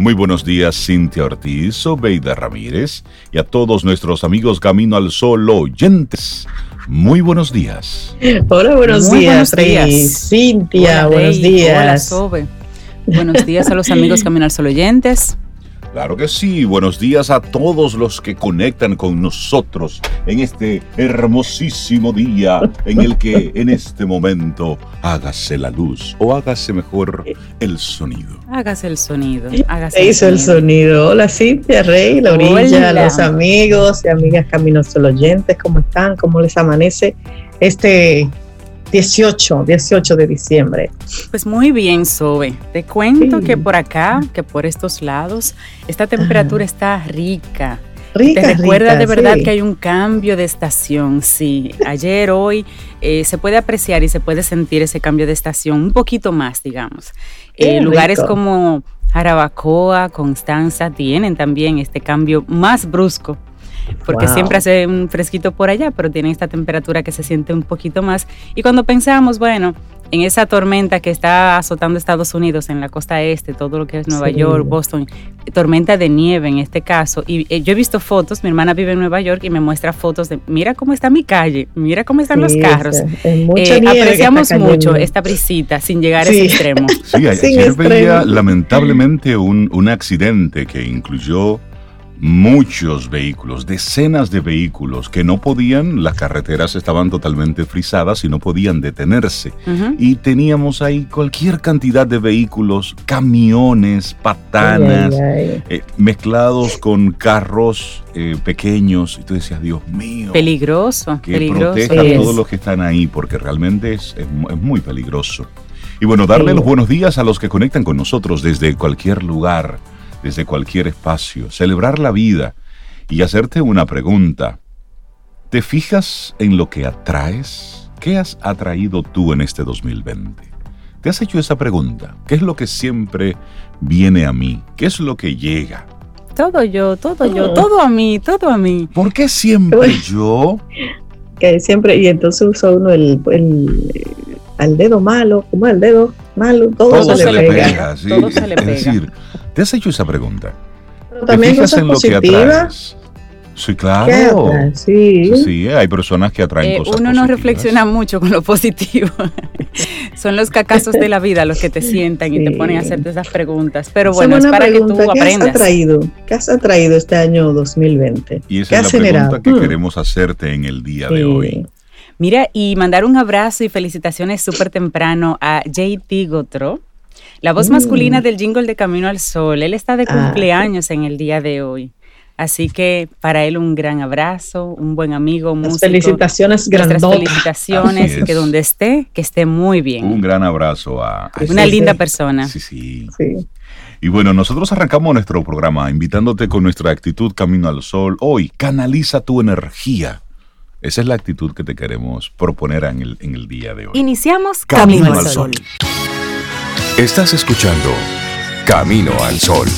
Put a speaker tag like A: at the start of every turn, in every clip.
A: Muy buenos días, Cintia Ortiz, Obeida Ramírez y a todos nuestros amigos Camino al Sol oyentes. Muy buenos días.
B: Hola, buenos días, Rey. Cintia, buenos días.
C: Hola, Sobe. Buenos días a los amigos Camino al Sol oyentes.
A: Claro que sí, buenos días a todos los que conectan con nosotros en este hermosísimo día en el que en este momento hágase la luz o hágase mejor el sonido.
C: Hágase el sonido.
B: Hágase hizo el sonido. Hola Cintia, Rey, la orilla, los amigos y amigas Camino Sol oyentes, ¿cómo están? ¿Cómo les amanece este 18, 18 de diciembre.
C: Pues muy bien, Sobe. Te cuento que por acá, que por estos lados, esta temperatura está rica. Rica, Te recuerda de verdad que hay un cambio de estación, sí. Ayer, hoy, eh, se puede apreciar y se puede sentir ese cambio de estación un poquito más, digamos. Eh, lugares como Jarabacoa, Constanza, tienen también este cambio más brusco porque siempre hace un fresquito por allá, pero tiene esta temperatura que se siente un poquito más. Y cuando pensamos, bueno, en esa tormenta que está azotando Estados Unidos en la costa este, todo lo que es Nueva York, Boston, tormenta de nieve en este caso. Y eh, yo he visto fotos, mi hermana vive en Nueva York y me muestra fotos de, mira cómo está mi calle, mira cómo están los carros. Eh, apreciamos mucho esta brisita sin llegar a ese extremo.
A: Sí, ayer veía lamentablemente un, un accidente que incluyó muchos vehículos, decenas de vehículos que no podían, las carreteras estaban totalmente frisadas y no podían detenerse. Y teníamos ahí cualquier cantidad de vehículos, camiones, patanas, eh, mezclados con carros eh, pequeños. Y tú decías, Dios mío.
C: Peligroso.
A: Que proteja a todos los que están ahí, porque realmente es, es, muy peligroso. Y bueno, darle los buenos días a los que conectan con nosotros desde cualquier lugar desde cualquier espacio, celebrar la vida y hacerte una pregunta. ¿Te fijas en lo que atraes? ¿Qué has atraído tú en este 2020? ¿Te has hecho esa pregunta? ¿Qué es lo que siempre viene a mí? ¿Qué es lo que llega?
C: Todo yo, todo yo, todo a mí, todo a mí.
A: ¿Por qué siempre yo?
B: Que siempre, y entonces usa uno el, al dedo malo, como el dedo malo, todo, se, le pega.
A: todo se le pega. Es decir, ¿Te has hecho esa pregunta?
B: Pero también ¿Te fijas en lo que atraes?
A: Sí, claro. Sí. sí, hay personas que atraen eh, cosas
C: Uno no reflexiona mucho con lo positivo. Son los cacazos de la vida los que te sientan y te ponen a hacerte esas preguntas. Pero bueno, es para que tú aprendas. ¿Qué has
B: atraído? ¿Qué has atraído este año 2020?
A: Y esa es la pregunta que queremos hacerte en el día de hoy.
C: Mira, y mandar un abrazo y felicitaciones súper temprano a JT Gotro la voz masculina mm. del jingle de Camino al Sol. Él está de ah, cumpleaños en el día de hoy. Así que para él un gran abrazo, un buen amigo, músico.
B: felicitaciones grandes.
C: felicitaciones y que donde esté, que esté muy bien.
A: Un gran abrazo a...
C: Una linda persona.
A: Sí, sí, sí. Y bueno, nosotros arrancamos nuestro programa invitándote con nuestra actitud Camino al Sol. Hoy, canaliza tu energía. Esa es la actitud que te queremos proponer en el, en el día de hoy.
C: Iniciamos Camino, al Sol.
D: Estás escuchando Camino al Sol.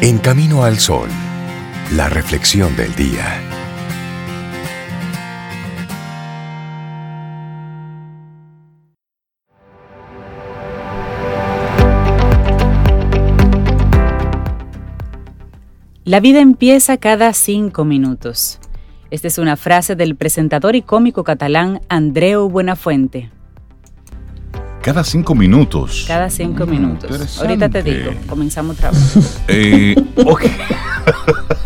D: En Camino al Sol, la reflexión del día.
C: La vida empieza cada cinco minutos. Esta es una frase del presentador y cómico catalán Andreu Buenafuente.
A: Cada cinco minutos.
C: Cada cinco minutos. Ahorita te digo, comenzamos trabajo.
A: Eh,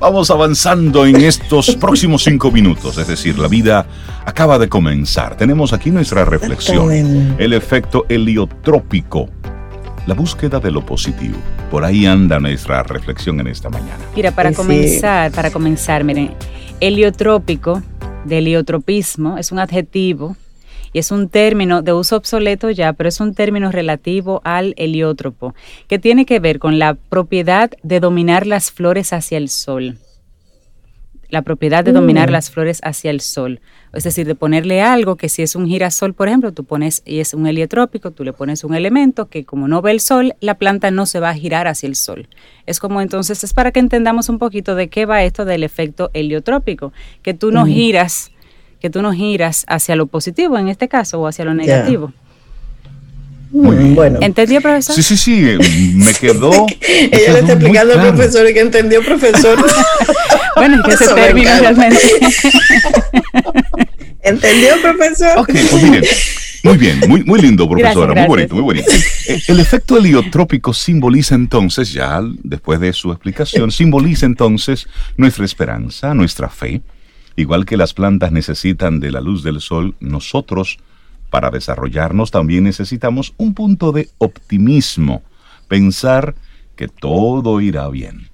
A: Vamos avanzando en estos próximos cinco minutos, es decir, la vida acaba de comenzar. Tenemos aquí nuestra reflexión, el efecto heliotrópico la búsqueda de lo positivo. Por ahí anda nuestra reflexión en esta mañana.
C: Mira, para comenzar, para comenzar, miren, heliotrópico, de heliotropismo, es un adjetivo y es un término de uso obsoleto ya, pero es un término relativo al heliótropo, que tiene que ver con la propiedad de dominar las flores hacia el sol la propiedad de dominar mm. las flores hacia el sol. Es decir, de ponerle algo que si es un girasol, por ejemplo, tú pones y es un heliotrópico, tú le pones un elemento que como no ve el sol, la planta no se va a girar hacia el sol. Es como entonces, es para que entendamos un poquito de qué va esto del efecto heliotrópico, que tú no giras que tú no giras hacia lo positivo en este caso o hacia lo negativo.
B: Bien. Bueno.
C: ¿Entendió, profesor?
A: Sí, sí, sí, eh, me quedó.
B: Ella le está explicando al profesor que entendió, profesor.
C: bueno, que ese término realmente.
B: ¿Entendió, profesor?
A: Ok, pues miren. Muy bien, muy, muy lindo, profesora, muy bonito, muy bonito. Eh, el efecto heliotrópico simboliza entonces, ya después de su explicación, simboliza entonces nuestra esperanza, nuestra fe. Igual que las plantas necesitan de la luz del sol, nosotros para desarrollarnos también necesitamos un punto de optimismo, pensar que todo irá bien.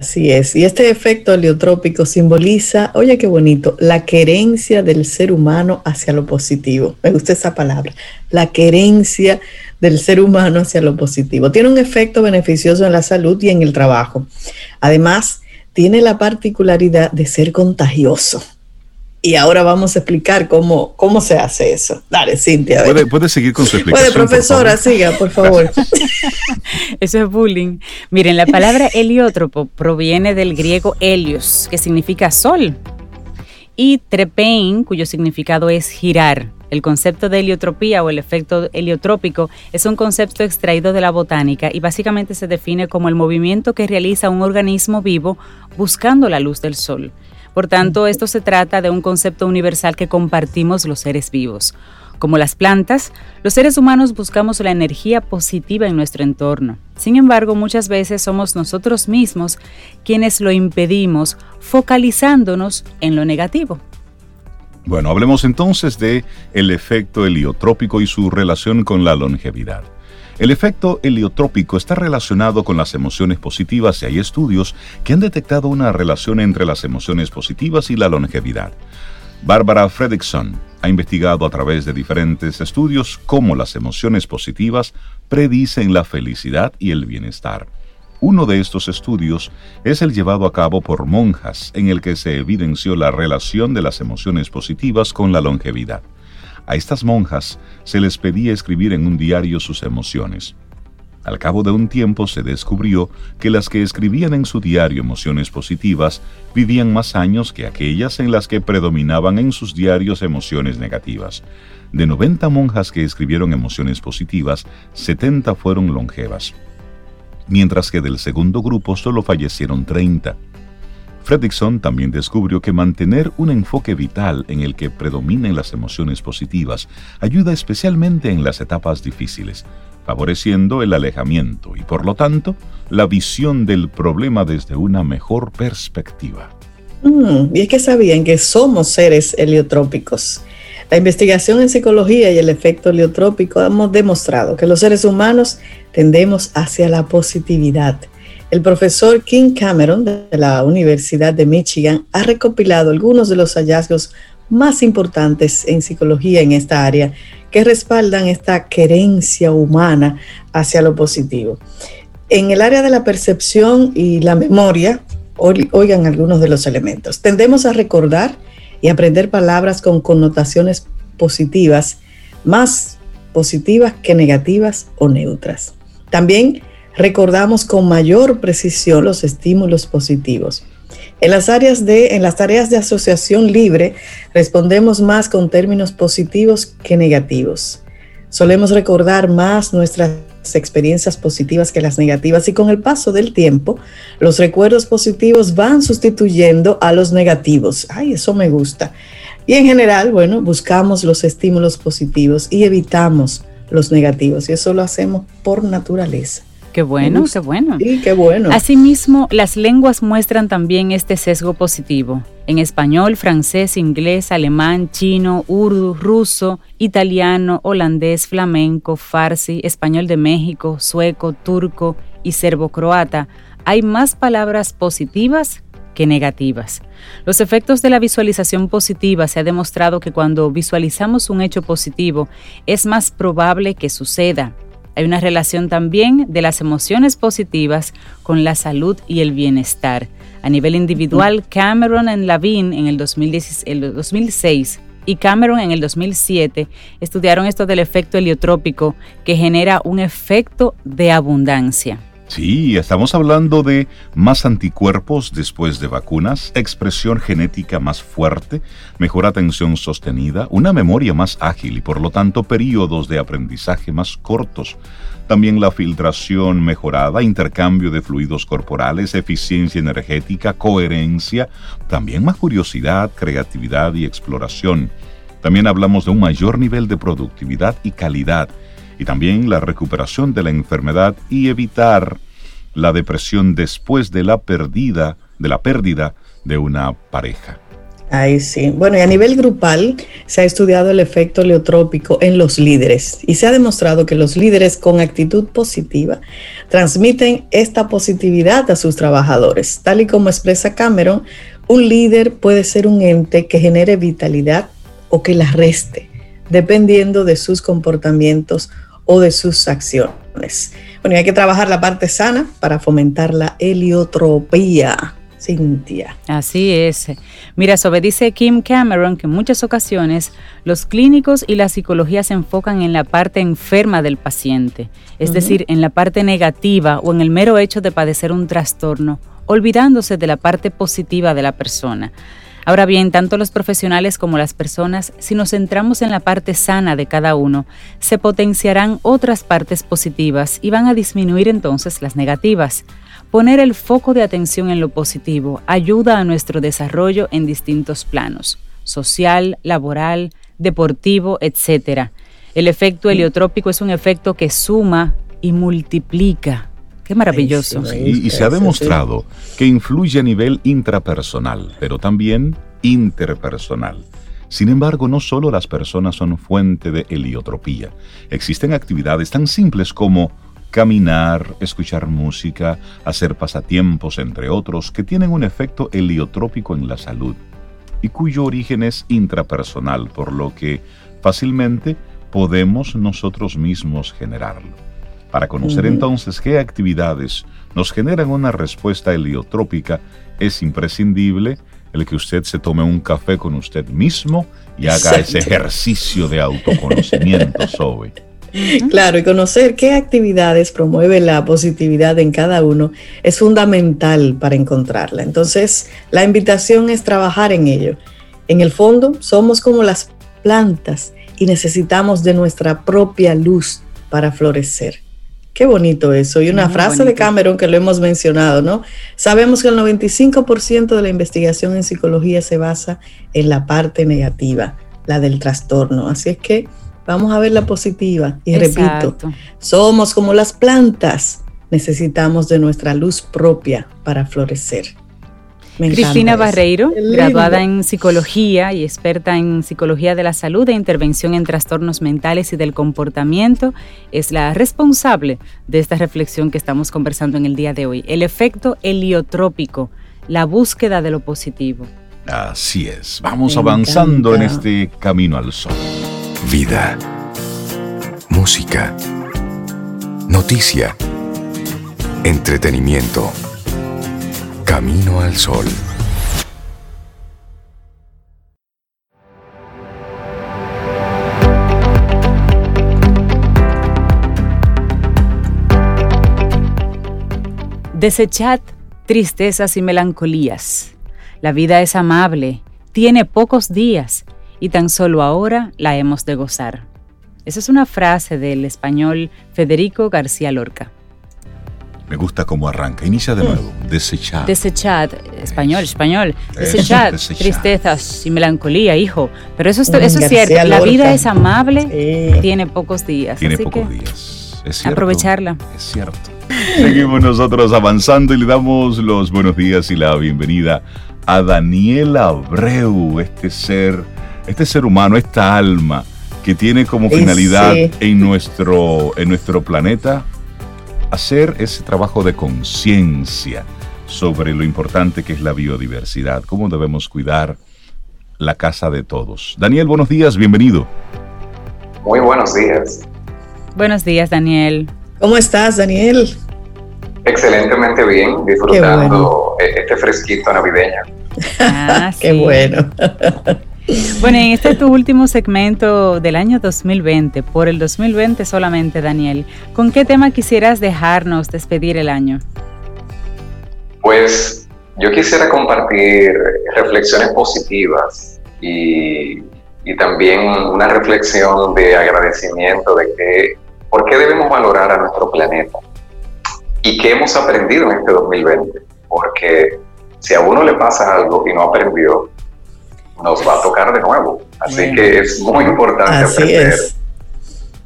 B: Así es, y este efecto heliotrópico simboliza, oye qué bonito, la querencia del ser humano hacia lo positivo. Me gusta esa palabra, la querencia del ser humano hacia lo positivo. Tiene un efecto beneficioso en la salud y en el trabajo. Además, tiene la particularidad de ser contagioso y ahora vamos a explicar cómo, cómo se hace eso. Dale, Cintia.
A: Puede, puede seguir con su explicación.
B: Puede, profesora, siga, por favor.
C: eso es bullying. Miren, la palabra heliótropo proviene del griego helios, que significa sol, y trepein, cuyo significado es girar. El concepto de heliotropía o el efecto heliotrópico es un concepto extraído de la botánica y básicamente se define como el movimiento que realiza un organismo vivo buscando la luz del sol. Por tanto, esto se trata de un concepto universal que compartimos los seres vivos. Como las plantas, los seres humanos buscamos la energía positiva en nuestro entorno. Sin embargo, muchas veces somos nosotros mismos quienes lo impedimos, focalizándonos en lo negativo.
A: Bueno, hablemos entonces de el efecto heliotrópico y su relación con la longevidad. El efecto heliotrópico está relacionado con las emociones positivas y hay estudios que han detectado una relación entre las emociones positivas y la longevidad. Barbara Fredrickson ha investigado a través de diferentes estudios cómo las emociones positivas predicen la felicidad y el bienestar. Uno de estos estudios es el llevado a cabo por monjas en el que se evidenció la relación de las emociones positivas con la longevidad. A estas monjas se les pedía escribir en un diario sus emociones. Al cabo de un tiempo se descubrió que las que escribían en su diario emociones positivas vivían más años que aquellas en las que predominaban en sus diarios emociones negativas. De 90 monjas que escribieron emociones positivas, 70 fueron longevas, mientras que del segundo grupo solo fallecieron 30. Fredrickson también descubrió que mantener un enfoque vital en el que predominen las emociones positivas ayuda especialmente en las etapas difíciles, favoreciendo el alejamiento y por lo tanto la visión del problema desde una mejor perspectiva.
B: Mm, y es que sabían que somos seres heliotrópicos. La investigación en psicología y el efecto heliotrópico hemos demostrado que los seres humanos tendemos hacia la positividad el profesor King Cameron de la Universidad de Michigan ha recopilado algunos de los hallazgos más importantes en psicología en esta área que respaldan esta querencia humana hacia lo positivo. En el área de la percepción y la memoria, oigan algunos de los elementos. Tendemos a recordar y aprender palabras con connotaciones positivas, más positivas que negativas o neutras. También recordamos con mayor precisión los estímulos positivos. En las, áreas de, en las tareas de asociación libre respondemos más con términos positivos que negativos. Solemos recordar más nuestras experiencias positivas que las negativas y con el paso del tiempo los recuerdos positivos van sustituyendo a los negativos. Ay, eso me gusta. Y en general, bueno, buscamos los estímulos positivos y evitamos los negativos y eso lo hacemos por naturaleza.
C: Qué bueno, qué bueno.
B: Sí, qué bueno.
C: Asimismo, las lenguas muestran también este sesgo positivo. En español, francés, inglés, alemán, chino, urdu, ruso, italiano, holandés, flamenco, farsi, español de México, sueco, turco y serbo-croata, hay más palabras positivas que negativas. Los efectos de la visualización positiva se ha demostrado que cuando visualizamos un hecho positivo es más probable que suceda, hay una relación también de las emociones positivas con la salud y el bienestar. A nivel individual, Cameron en Lavin en el, 2006 y Cameron en el 2007 estudiaron esto del efecto heliotrópico que genera un efecto de abundancia.
A: Sí, estamos hablando de más anticuerpos después de vacunas, expresión genética más fuerte, mejor atención sostenida, una memoria más ágil y por lo tanto periodos de aprendizaje más cortos. También la filtración mejorada, intercambio de fluidos corporales, eficiencia energética, coherencia, también más curiosidad, creatividad y exploración. También hablamos de un mayor nivel de productividad y calidad y también la recuperación de la enfermedad y evitar la depresión después de la pérdida de la pérdida de una pareja.
B: Ahí sí. Bueno, y a nivel grupal se ha estudiado el efecto leotrópico en los líderes y se ha demostrado que los líderes con actitud positiva transmiten esta positividad a sus trabajadores. Tal y como expresa Cameron, un líder puede ser un ente que genere vitalidad o que la reste, dependiendo de sus comportamientos o de sus acciones. Bueno, y hay que trabajar la parte sana para fomentar la heliotropía. Cintia.
C: Así es. Mira, sobre dice Kim Cameron que en muchas ocasiones los clínicos y la psicología se enfocan en la parte enferma del paciente, es decir, en la parte negativa o en el mero hecho de padecer un trastorno, olvidándose de la parte positiva de la persona. Ahora bien, tanto los profesionales como las personas, si nos centramos en la parte sana de cada uno, se potenciarán otras partes positivas y van a disminuir entonces las negativas. Poner el foco de atención en lo positivo ayuda a nuestro desarrollo en distintos planos, social, laboral, deportivo, etc. El efecto heliotrópico es un efecto que suma y multiplica Qué maravilloso.
A: y, se ha demostrado que influye a nivel intrapersonal, pero también interpersonal. Sin embargo, no solo las personas son fuente de heliotropía. Existen actividades tan simples como caminar, escuchar música, hacer pasatiempos, entre otros, que tienen un efecto heliotrópico en la salud y cuyo origen es intrapersonal, por lo que fácilmente podemos nosotros mismos generarlo. Para conocer entonces qué actividades nos generan una respuesta heliotrópica, es imprescindible el que usted se tome un café con usted mismo y haga ese ejercicio de autoconocimiento, Zoe.
B: Claro, y conocer qué actividades promueve la positividad en cada uno es fundamental para encontrarla. Entonces, la invitación es trabajar en ello. En el fondo, somos como las plantas y necesitamos de nuestra propia luz para florecer. Qué bonito eso. Y una frase de Cameron que lo hemos mencionado, ¿no? Sabemos que el 95% de la investigación en psicología se basa en la parte negativa, la del trastorno. Así es que vamos a ver la positiva. Y repito, somos como las plantas. Necesitamos de nuestra luz propia para florecer.
C: Cristina Barreiro, graduada en psicología y experta en psicología de la salud e intervención en trastornos mentales y del comportamiento, es la responsable de esta reflexión que estamos conversando en el día de hoy. El efecto heliotrópico, la búsqueda de lo positivo.
A: Así es, vamos avanzando en este camino al sol.
D: Vida, música, noticia, entretenimiento Camino al Sol.
C: Desechad tristezas y melancolías. La vida es amable, tiene pocos días y tan solo ahora la hemos de gozar. Esa es una frase del español Federico García Lorca.
A: Me gusta cómo arranca. Inicia de nuevo. Desechad.
C: Desechad. Español, español. Desechad. Tristezas y melancolía, hijo. Pero eso, es, eso es cierto. La vida es amable, tiene pocos días.
A: Tiene pocos días. Es cierto.
C: Aprovecharla.
A: Es cierto. Seguimos nosotros avanzando y le damos los buenos días y la bienvenida a Daniela Abreu, este ser, este ser humano, esta alma que tiene como finalidad en, nuestro, en nuestro planeta hacer ese trabajo de conciencia sobre lo importante que es la biodiversidad, cómo debemos cuidar la casa de todos. Daniel, buenos días, bienvenido.
E: Muy buenos días.
C: Buenos días, Daniel.
B: ¿Cómo estás, Daniel?
E: Excelentemente bien, disfrutando e-, este fresquito navideño.
B: Ah, Qué bueno.
C: Bueno, en este tu último segmento del año 2020, por el 2020 solamente, Daniel, ¿con qué tema quisieras dejarnos despedir el año?
E: Pues yo quisiera compartir reflexiones positivas y, y también una reflexión de agradecimiento de que por qué debemos valorar a nuestro planeta y qué hemos aprendido en este 2020. Porque si a uno le pasa algo y no aprendió, nos va a tocar de nuevo. Así que es muy importante aprender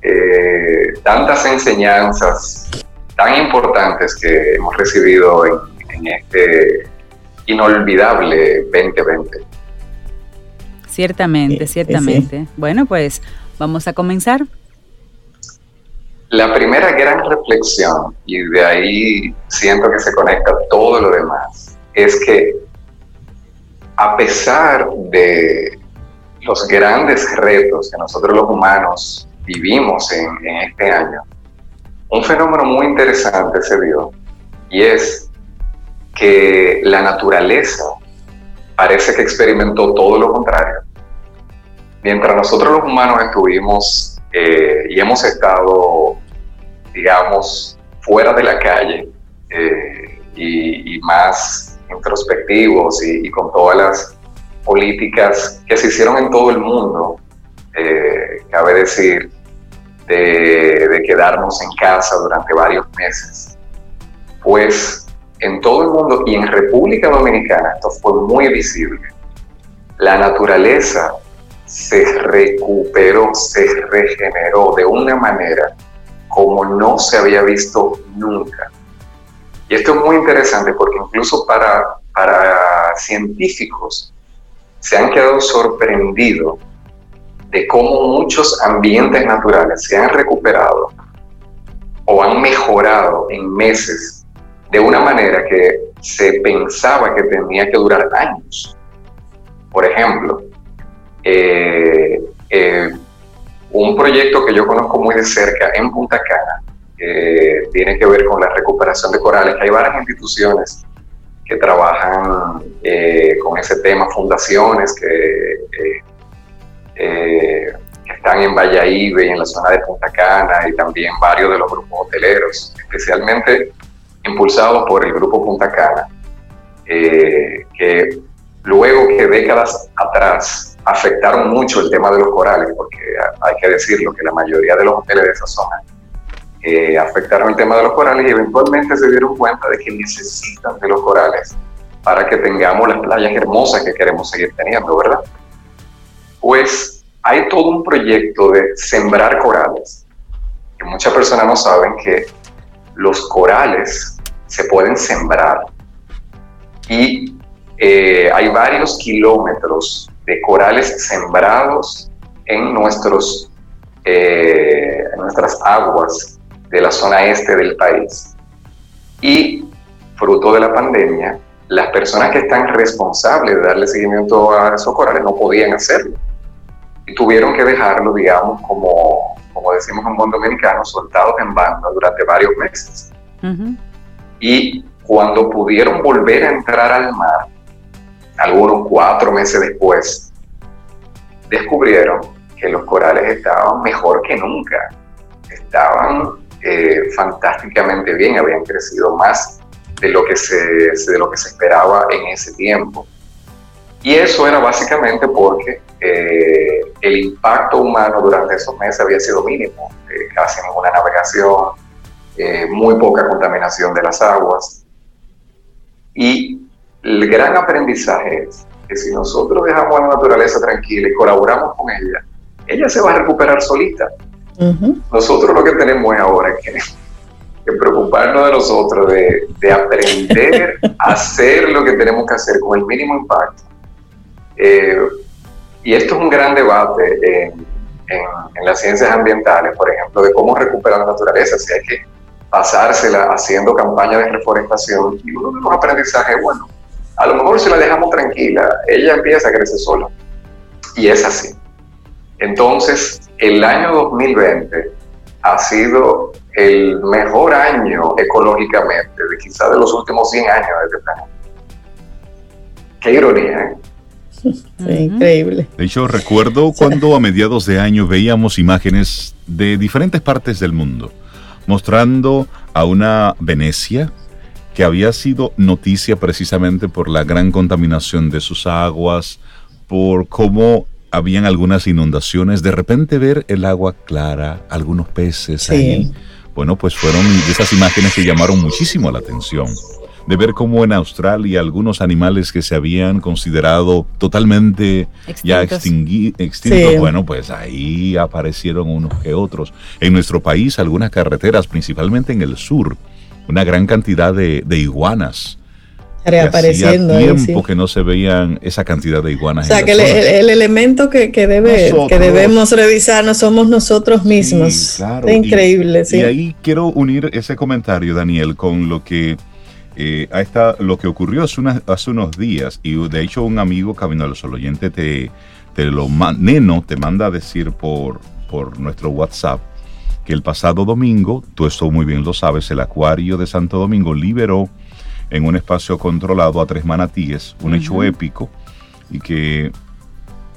E: eh, tantas enseñanzas tan importantes que hemos recibido en, este inolvidable 2020.
C: Ciertamente, ciertamente. Bueno, pues vamos a comenzar.
E: La primera gran reflexión, y de ahí siento que se conecta todo lo demás, es que a pesar de los grandes retos que nosotros los humanos vivimos en, este año, un fenómeno muy interesante se dio y es que la naturaleza parece que experimentó todo lo contrario. Mientras nosotros los humanos estuvimos eh, y hemos estado, digamos, fuera de la calle eh, y, más introspectivos y, con todas las políticas que se hicieron en todo el mundo, eh, cabe decir, de, quedarnos en casa durante varios meses, pues en todo el mundo y en República Dominicana esto fue muy visible. La naturaleza se recuperó, se regeneró de una manera como no se había visto nunca. Y esto es muy interesante porque incluso para, para científicos se han quedado sorprendidos de cómo muchos ambientes naturales se han recuperado o han mejorado en meses de una manera que se pensaba que tenía que durar años. Por ejemplo, eh, eh, un proyecto que yo conozco muy de cerca en Punta Cana, que tiene que ver con la recuperación de corales, que hay varias instituciones que trabajan eh, con ese tema, fundaciones que, eh, eh, están en Valladolid y en la zona de Punta Cana y también varios de los grupos hoteleros, especialmente impulsados por el grupo Punta Cana, que luego que décadas atrás afectaron mucho el tema de los corales, porque hay que decirlo que la mayoría de los hoteles de esa zona afectaron el tema de los corales y eventualmente se dieron cuenta de que necesitan de los corales para que tengamos las playas hermosas que queremos seguir teniendo, ¿verdad? Pues hay todo un proyecto de sembrar corales, que muchas personas no saben que los corales se pueden sembrar y eh, hay varios kilómetros de corales sembrados en, nuestros, eh, en nuestras aguas de la zona este del país. Y fruto de la pandemia, las personas que están responsables de darle seguimiento a esos corales no podían hacerlo. Y tuvieron que dejarlo, digamos, como, como decimos en buen dominicano, soltados en banda durante varios meses. Y cuando pudieron volver a entrar al mar, algunos cuatro meses después, descubrieron que los corales estaban mejor que nunca. Estaban eh, fantásticamente bien, habían crecido más de lo, que se, de lo que se esperaba en ese tiempo. Y eso era básicamente porque eh, el impacto humano durante esos meses había sido mínimo, eh, casi ninguna navegación, muy poca contaminación de las aguas. Y el gran aprendizaje es que si nosotros dejamos a la naturaleza tranquila y colaboramos con ella, ella se va a recuperar solita. Nosotros lo que tenemos es ahora que, que preocuparnos de nosotros, de, aprender a hacer lo que tenemos que hacer con el mínimo impacto. Eh, y esto es un gran debate en, las ciencias ambientales, por ejemplo, de cómo recuperar la naturaleza, si hay que pasársela haciendo campañas de reforestación. Y uno de los aprendizajes, bueno, a lo mejor si la dejamos tranquila, ella empieza a crecer sola. Y es así. Entonces, el año 2020 ha sido el mejor año ecológicamente de quizás de los últimos 100 años de este planeta. Qué ironía, ¿eh?
B: increíble.
A: De hecho, recuerdo cuando a mediados de año veíamos imágenes de diferentes partes del mundo mostrando a una Venecia que había sido noticia precisamente por la gran contaminación de sus aguas, por cómo habían algunas inundaciones, de repente ver el agua clara, algunos peces ahí. Bueno, pues fueron esas imágenes que llamaron muchísimo la atención. De ver cómo en Australia algunos animales que se habían considerado totalmente ya extinguidos, bueno, pues ahí aparecieron unos que otros. En nuestro país, algunas carreteras, principalmente en el sur, una gran cantidad de iguanas
B: reapareciendo.
A: Hacía tiempo que no se veían esa cantidad de iguanas.
B: O sea, que el, elemento que, debe, que debemos revisar no somos nosotros mismos. es increíble.
A: Y, ahí quiero unir ese comentario, Daniel, con lo que eh, lo que ocurrió hace, hace, unos días. Y de hecho, un amigo Camino al Sol oyente te, te lo Neno te manda a decir por, por nuestro WhatsApp que el pasado domingo, tú esto muy bien lo sabes, el acuario de Santo Domingo liberó en un espacio controlado a tres manatíes, un hecho épico y que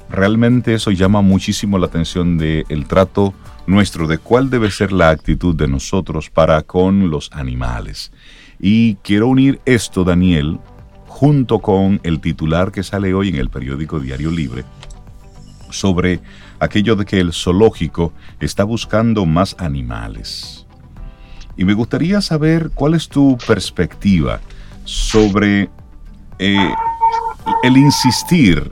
A: realmente eso llama muchísimo la atención del el trato nuestro, de cuál debe ser la actitud de nosotros para con los animales. Y quiero unir esto, Daniel, junto con el titular que sale hoy en el periódico Diario Libre, sobre aquello de que el zoológico está buscando más animales. Y me gustaría saber cuál es tu perspectiva sobre eh, el insistir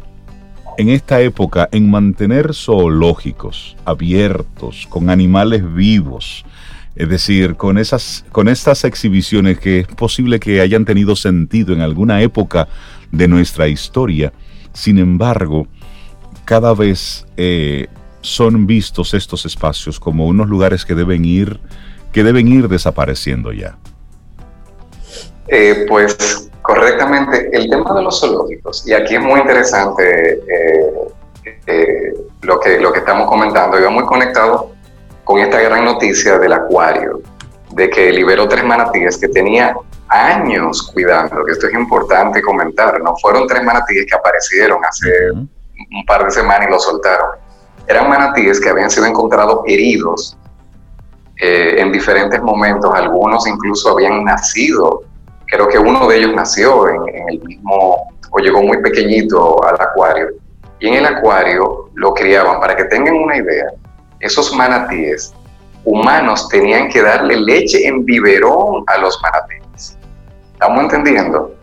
A: en esta época en mantener zoológicos abiertos, con animales vivos, es decir, con, esas, con estas exhibiciones que es posible que hayan tenido sentido en alguna época de nuestra historia, sin embargo, cada vez eh, son vistos estos espacios como unos lugares que deben ir, que deben ir desapareciendo ya.
E: Eh, pues correctamente, el tema de los zoológicos, y aquí es muy interesante eh, eh, lo, que, lo que estamos comentando, iba muy conectado con esta gran noticia del acuario, de que liberó tres manatíes que tenía años cuidando, que esto es importante comentar, no fueron tres manatíes que aparecieron hace un par de semanas y los soltaron, eran manatíes que habían sido encontrados heridos en diferentes momentos, algunos incluso habían nacido creo que uno de ellos nació en, el mismo, o llegó muy pequeñito al acuario. Y en el acuario lo criaban, para que tengan una idea, esos manatíes humanos tenían que darle leche en biberón a los manatíes. ¿Estamos entendiendo?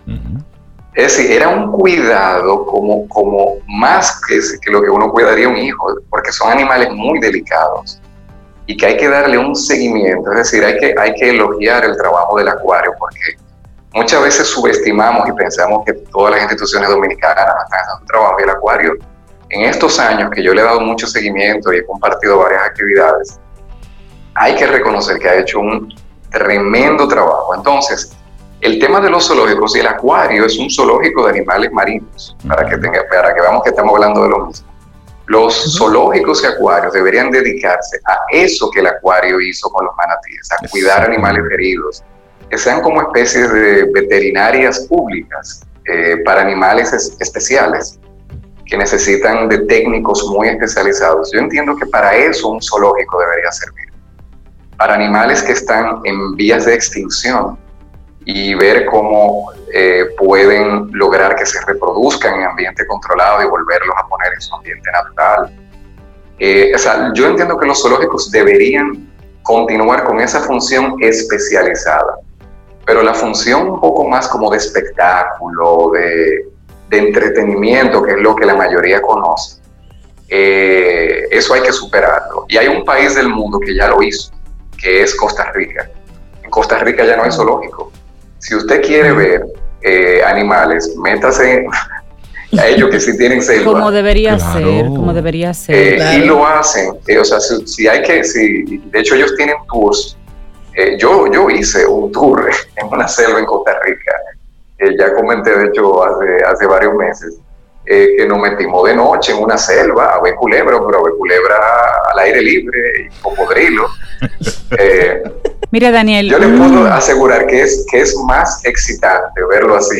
E: Es decir, era un cuidado como, como más que, que, lo que uno cuidaría un hijo, porque son animales muy delicados y que hay que darle un seguimiento. Es decir, hay que, hay que elogiar el trabajo del acuario porque Muchas veces subestimamos y pensamos que todas las instituciones dominicanas están haciendo un trabajo y el acuario. En estos años que yo le he dado mucho seguimiento y he compartido varias actividades, hay que reconocer que ha hecho un tremendo trabajo. Entonces, el tema de los zoológicos y el acuario es un zoológico de animales marinos, para que, tenga, para que veamos que estamos hablando de lo mismo. Los zoológicos y acuarios deberían dedicarse a eso que el acuario hizo con los manatíes, a cuidar animales heridos, que sean como especies de veterinarias públicas eh, para animales especiales que necesitan de técnicos muy especializados. Yo entiendo que para eso un zoológico debería servir. Para animales que están en vías de extinción y ver cómo eh, pueden lograr que se reproduzcan en ambiente controlado y volverlos a poner en su ambiente natural. Eh, o sea, yo entiendo que los zoológicos deberían continuar con esa función especializada pero la función un poco más como de espectáculo, de, entretenimiento, que es lo que la mayoría conoce, eh, eso hay que superarlo. Y hay un país del mundo que ya lo hizo, que es Costa Rica. En Costa Rica ya no hay zoológico. Si usted quiere ver eh, animales, métase a ellos que sí tienen selva.
C: Como debería ser, como debería ser.
E: Eh, y lo hacen. o sea, si, hay que, si, de hecho ellos tienen tours eh, yo, yo hice un tour en una selva en Costa Rica, que ya comenté de hecho hace, hace varios meses, eh, que nos metimos de noche en una selva a ver culebra, pero a ver culebra al aire libre y cocodrilo.
C: Eh, Mira, Daniel.
E: Yo le puedo mm. asegurar que es, que es más excitante verlo así.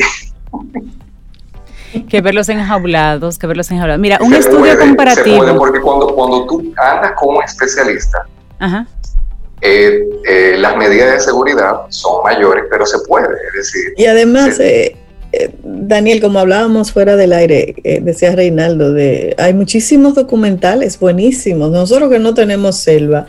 C: que verlos enjaulados, que verlos enjaulados. Mira, un estudio comparativo. Se puede
E: porque cuando, cuando tú andas con un especialista, eh, eh, las medidas de seguridad son mayores, pero se puede. Es decir,
B: y además, eh, Daniel, como hablábamos fuera del aire, decía Reinaldo, de, hay muchísimos documentales buenísimos. Nosotros que no tenemos selva,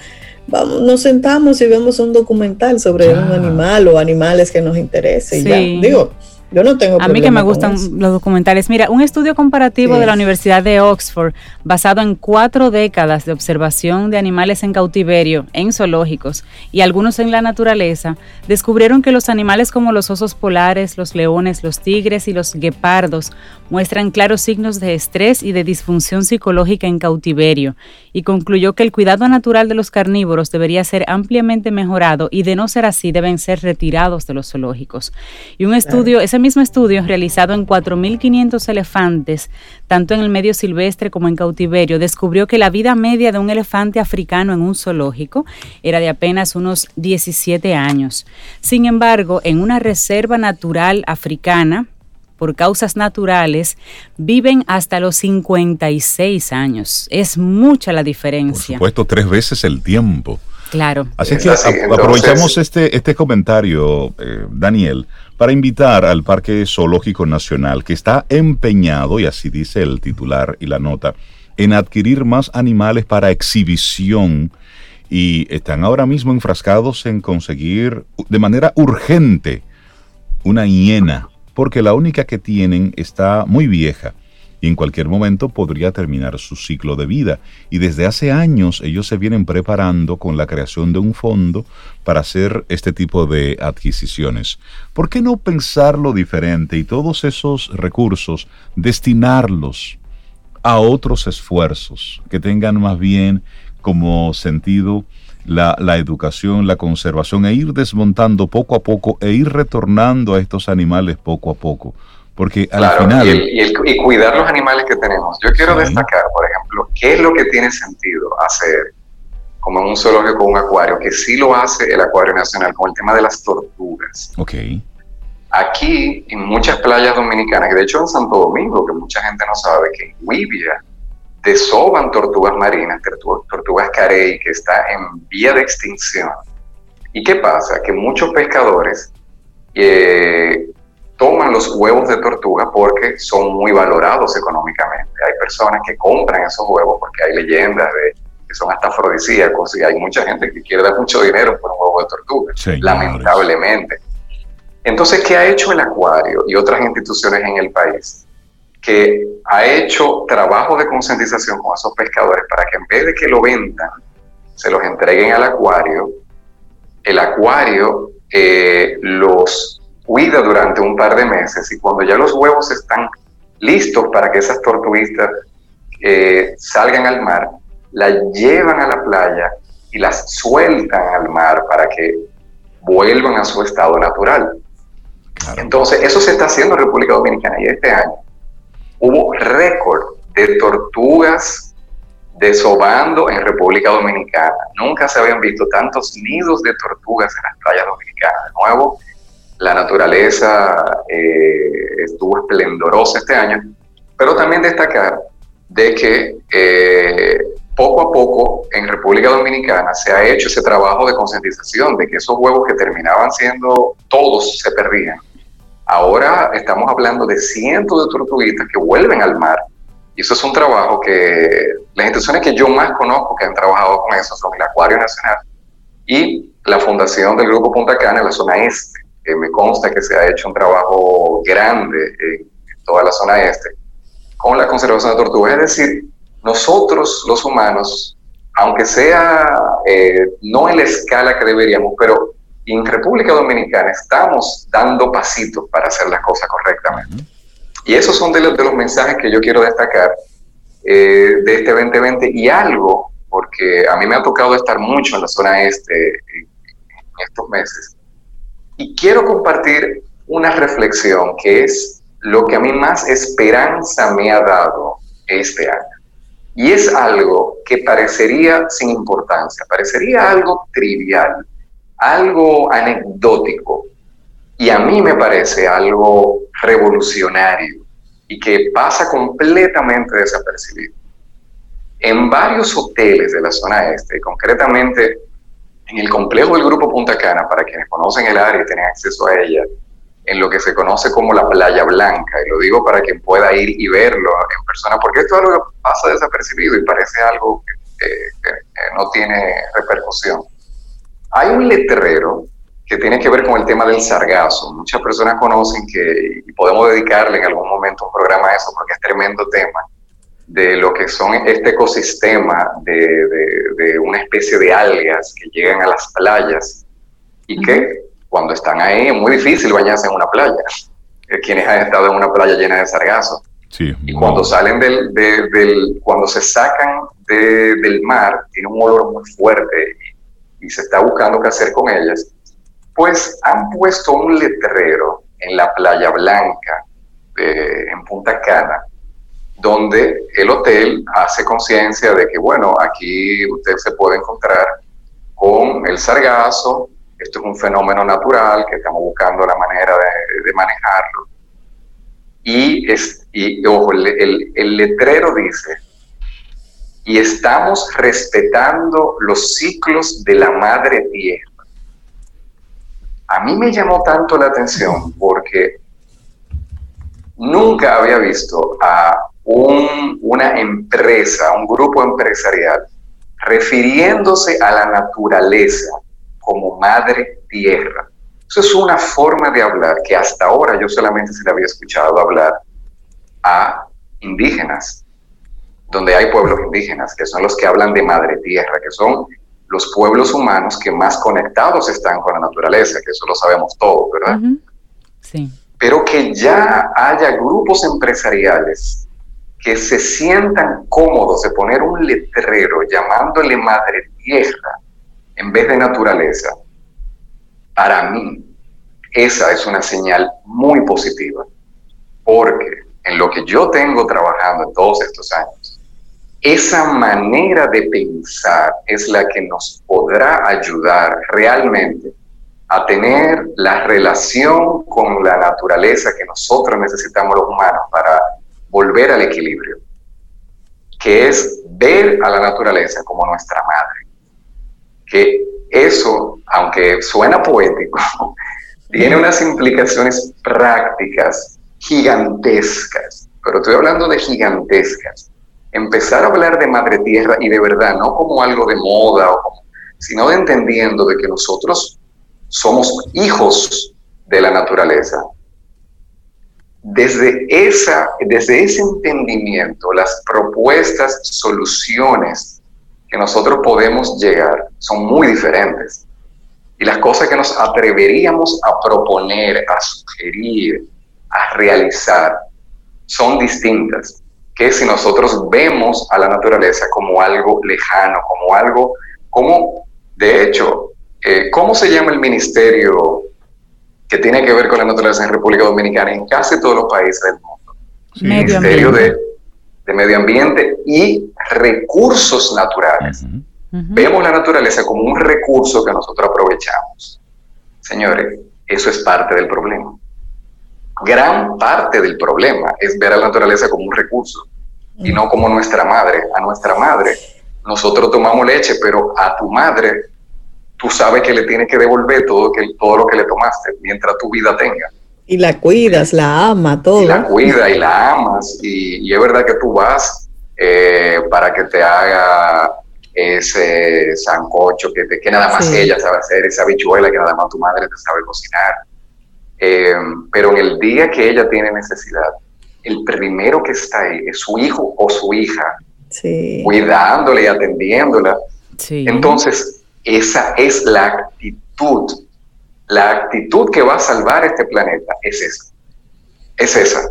B: vamos, nos sentamos y vemos un documental sobre un animal o animales que nos interese. ya, digo, yo no tengo
C: A mí que me gustan los documentales. Mira, un estudio comparativo de la Universidad de Oxford, basado en cuatro décadas de observación de animales en cautiverio, en zoológicos y algunos en la naturaleza, descubrieron que los animales como los osos polares, los leones, los tigres y los guepardos muestran claros signos de estrés y de disfunción psicológica en cautiverio, y concluyó que el cuidado natural de los carnívoros debería ser ampliamente mejorado y de no ser así deben ser retirados de los zoológicos. Y un estudio, ese mismo estudio realizado en 4.500 elefantes, tanto en el medio silvestre como en cautiverio, descubrió que la vida media de un elefante africano en un zoológico era de apenas unos 17 años. Sin embargo, en una reserva natural africana, por causas naturales viven hasta los 56 años. Es mucha la diferencia.
A: Por supuesto, tres veces el tiempo.
C: Claro.
A: Así que aprovechamos este, este comentario, eh, Daniel, para invitar al Parque Zoológico Nacional, que está empeñado, y así dice el titular y la nota, en adquirir más animales para exhibición y están ahora mismo enfrascados en conseguir de manera urgente una hiena porque la única que tienen está muy vieja y en cualquier momento podría terminar su ciclo de vida. Y desde hace años ellos se vienen preparando con la creación de un fondo para hacer este tipo de adquisiciones. ¿Por qué no pensarlo diferente y todos esos recursos destinarlos a otros esfuerzos que tengan más bien como sentido la, la, educación, la conservación e ir desmontando poco a poco e ir retornando a estos animales poco a poco. Porque al final...
E: Y, cuidar los animales que tenemos. Yo quiero destacar, por ejemplo, qué es lo que tiene sentido hacer como en un zoológico o un acuario, que sí lo hace el Acuario Nacional con el tema de las tortugas.
A: Ok.
E: Aquí, en muchas playas dominicanas, y de hecho en Santo Domingo, que mucha gente no sabe, que en Huivia desoban tortugas marinas, tortugas carey, que está en vía de extinción. ¿Y qué pasa? Que muchos pescadores eh, toman los huevos de tortuga porque son muy valorados económicamente. Hay personas que compran esos huevos porque hay leyendas de que son hasta afrodisíacos y hay mucha gente que quiere dar mucho dinero por un huevo de tortuga, lamentablemente. Entonces, ¿qué ha hecho el acuario y otras instituciones en el país? que ha hecho trabajo de concientización con esos pescadores para que en vez de que lo vendan, se los entreguen al acuario, el acuario eh, los cuida durante un par de meses y cuando ya los huevos están listos para que esas tortuguistas eh, salgan al mar, las llevan a la playa y las sueltan al mar para que vuelvan a su estado natural. Entonces, eso se está haciendo en República Dominicana y este año hubo récord de tortugas desobando en República Dominicana. Nunca se habían visto tantos nidos de tortugas en las playas dominicanas. De nuevo, la naturaleza eh, estuvo esplendorosa este año, pero también destacar de que eh, poco a poco en República Dominicana se ha hecho ese trabajo de concientización de que esos huevos que terminaban siendo todos se perdían Ahora estamos hablando de cientos de tortuguitas que vuelven al mar. Y eso es un trabajo que las instituciones que yo más conozco que han trabajado con eso son el Acuario Nacional y la Fundación del Grupo Punta Cana en la zona este. Que me consta que se ha hecho un trabajo grande en toda la zona este con la conservación de tortugas. Es decir, nosotros los humanos, aunque sea eh, no en la escala que deberíamos, pero en República Dominicana estamos dando pasitos para hacer las cosas correctamente. Y esos son de los, de los mensajes que yo quiero destacar eh, de este 2020 y algo, porque a mí me ha tocado estar mucho en la zona este en, estos meses. Y quiero compartir una reflexión que es lo que a mí más esperanza me ha dado este año. Y es algo que parecería sin importancia, parecería algo trivial, algo anecdótico y a mí me parece algo revolucionario. y que pasa completamente desapercibido. En varios hoteles de la zona este, concretamente en el complejo del Grupo Punta Cana, para quienes conocen el área y tienen acceso a ella, en lo que se conoce como la Playa Blanca, y lo digo para quien pueda ir y verlo en persona, porque esto es algo que pasa desapercibido y parece algo que, no tiene repercusión. Hay un letrero que tiene que ver con el tema del sargazo. Muchas personas conocen que, y podemos dedicarle en algún momento un programa a eso, porque es tremendo tema, de lo que son este ecosistema de, de una especie de algas que llegan a las playas y que cuando están ahí es muy difícil bañarse en una playa. Eh, quienes han estado en una playa llena de sargazo. y cuando salen del, del, cuando se sacan del mar, tiene un olor muy fuerte y, se está buscando qué hacer con ellas, pues han puesto un letrero en la playa blanca en Punta Cana, donde el hotel hace conciencia de que, bueno, aquí usted se puede encontrar con el sargazo, esto es un fenómeno natural que estamos buscando la manera de, manejarlo. Y, es, y ojo, el, el letrero dice, y estamos respetando los ciclos de la madre tierra. A mí me llamó tanto la atención porque nunca había visto a un, una empresa, un grupo empresarial, refiriéndose a la naturaleza como madre tierra. Eso es una forma de hablar que hasta ahora yo solamente se le había escuchado hablar a indígenas, donde hay pueblos indígenas, que son los que hablan de madre tierra, que son los pueblos humanos que más conectados están con la naturaleza, que eso lo sabemos todos, ¿verdad? Sí. Pero que ya haya grupos empresariales que se sientan cómodos de poner un letrero llamándole madre tierra en vez de naturaleza, para mí esa es una señal muy positiva, porque en lo que yo tengo trabajando en todos estos años, esa manera de pensar es la que nos podrá ayudar realmente a tener la relación con la naturaleza que nosotros necesitamos los humanos para volver al equilibrio, que es ver a la naturaleza como nuestra madre que eso, aunque suena poético, tiene unas implicaciones prácticas gigantescas, pero estoy hablando de gigantescas. Empezar a hablar de madre tierra y de verdad, no como algo de moda, sino de entendiendo de que nosotros somos hijos de la naturaleza. Desde, esa, desde ese entendimiento, las propuestas, soluciones que nosotros podemos llegar son muy diferentes. Y las cosas que nos atreveríamos a proponer, a sugerir, a realizar, son distintas que si nosotros vemos a la naturaleza como algo lejano, como algo, como, de hecho, eh, ¿cómo se llama el ministerio que tiene que ver con la naturaleza en República Dominicana en casi todos los países del mundo? ministerio de de medio ambiente y recursos naturales. Vemos la naturaleza como un recurso que nosotros aprovechamos. Señores, eso es parte del problema. Gran parte del problema es ver a la naturaleza como un recurso y no como nuestra madre. A nuestra madre nosotros tomamos leche, pero a tu madre tú sabes que le tienes que devolver todo, que, todo lo que le tomaste mientras tu vida tenga.
B: Y la cuidas, la ama, todo.
E: Y la cuida y la amas. Y, es verdad que tú vas eh, para que te haga ese sancocho que, que nada más ella sabe hacer, esa bichuela que nada más tu madre te sabe cocinar. Eh, pero en el día que ella tiene necesidad, el primero que está ahí es su hijo o su hija, sí. cuidándola y atendiéndola. Entonces, esa es la actitud la actitud que va a salvar este planeta es esa. Es esa.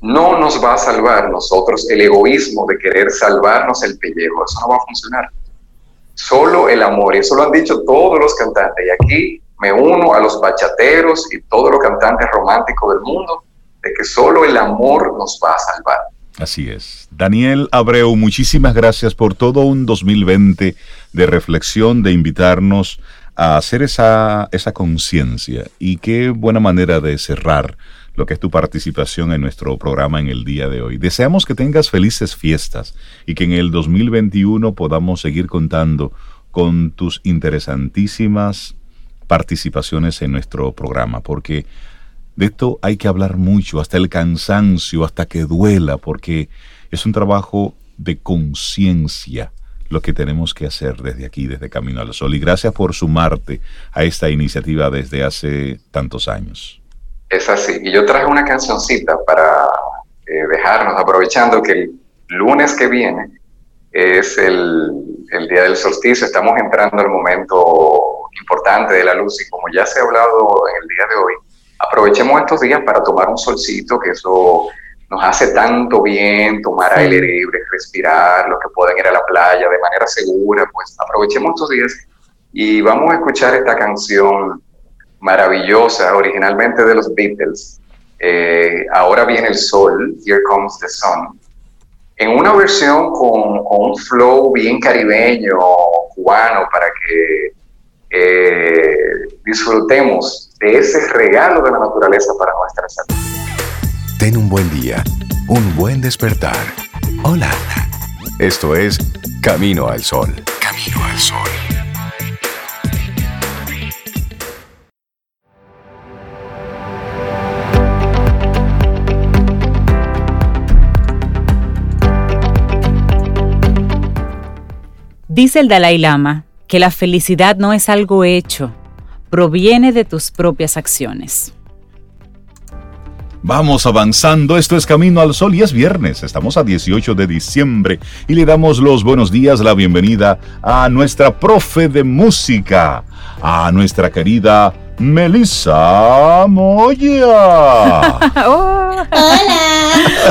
E: No nos va a salvar nosotros el egoísmo de querer salvarnos el pellejo. Eso no va a funcionar. Solo el amor. Y eso lo han dicho todos los cantantes. Y aquí me uno a los bachateros y todos los cantantes románticos del mundo de que solo el amor nos va a salvar.
A: Así es. Daniel Abreu, muchísimas gracias por todo un 2020 de reflexión, de invitarnos a hacer esa, esa conciencia y qué buena manera de cerrar lo que es tu participación en nuestro programa en el día de hoy. Deseamos que tengas felices fiestas y que en el 2021 podamos seguir contando con tus interesantísimas participaciones en nuestro programa, porque de esto hay que hablar mucho, hasta el cansancio, hasta que duela, porque es un trabajo de conciencia lo que tenemos que hacer desde aquí, desde Camino al Sol. Y gracias por sumarte a esta iniciativa desde hace tantos años.
E: Es así. Y yo traje una cancioncita para eh, dejarnos, aprovechando que el lunes que viene es el, el día del solsticio, estamos entrando al momento importante de la luz y como ya se ha hablado en el día de hoy, aprovechemos estos días para tomar un solcito, que eso nos hace tanto bien, tomar aire libre, respirar, los que pueden ir a la playa de manera segura, pues aprovechemos estos días y vamos a escuchar esta canción maravillosa, originalmente de los Beatles. Eh, ahora viene el sol, Here Comes the Sun, en una versión con, un flow bien caribeño, cubano, para que eh, disfrutemos de ese regalo de la naturaleza para nuestra salud.
D: Ten un buen día, un buen despertar. Hola. Esto es Camino al Sol. Camino al Sol.
C: Dice el Dalai Lama que la felicidad no es algo hecho, proviene de tus propias acciones.
A: Vamos avanzando, esto es Camino al Sol y es viernes, estamos a 18 de diciembre y le damos los buenos días, la bienvenida a nuestra profe de música, a nuestra querida Melissa Moya.
F: Hola.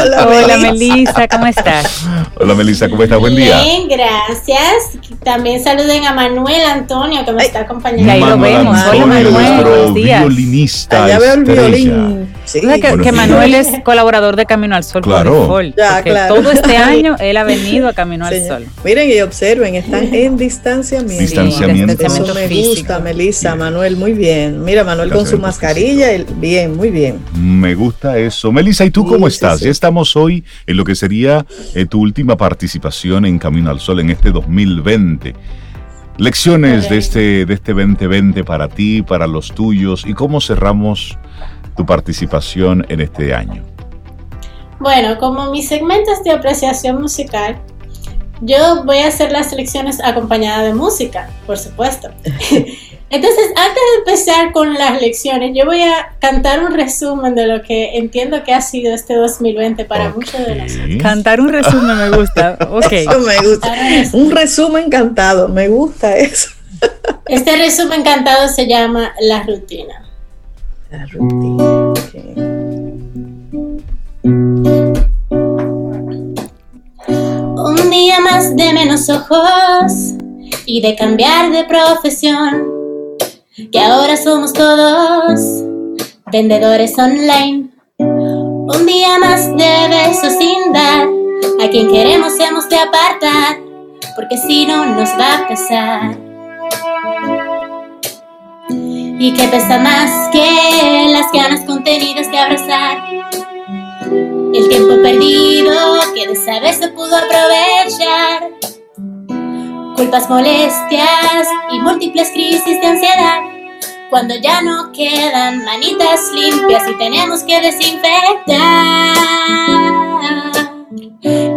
C: Hola, Hola Melissa, ¿cómo estás?
A: Hola Melissa, ¿cómo estás? Buen día.
F: Bien, gracias. También saluden a Manuel Antonio que me está acompañando.
A: Ahí lo vemos. Hola Manuel, nuestro violinista.
B: Allá veo el violín.
C: Sí. Que, Manuel es colaborador de Camino al Sol
A: claro.
C: por ya, claro. Todo este año él ha venido a Camino al Sol.
B: Miren y observen, están en distanciamiento.
A: Distanciamiento.
B: Eso me gusta, Melissa, Manuel, muy bien. Mira, Manuel con su mascarilla, bien, muy bien.
A: Me gusta eso. Melissa, ¿y tú cómo estás? Ya estamos hoy en lo que sería eh, tu última participación en Camino al Sol en este 2020. Lecciones de este, de este 2020 para ti, para los tuyos y cómo cerramos tu participación en este año.
F: Bueno, como mi segmento es de apreciación musical, yo voy a hacer las lecciones acompañada de música, por supuesto. Entonces, antes de empezar con las lecciones, yo voy a cantar un resumen de lo que entiendo que ha sido este 2020 para muchos de nosotros.
C: Cantar un resumen me gusta. Ok.
B: Eso me gusta. Un resumen cantado, me gusta eso.
F: Este resumen cantado se llama La rutina. La rutina. Un día más de menos ojos y de cambiar de profesión que ahora somos todos vendedores online. Un día más de besos sin dar, a quien queremos hemos de apartar, porque si no nos va a pesar. Y que pesa más que las ganas contenidas de abrazar. El tiempo perdido que de saber se pudo aprovechar culpas, molestias y múltiples crisis de ansiedad. Cuando ya no quedan manitas limpias y tenemos que desinfectar.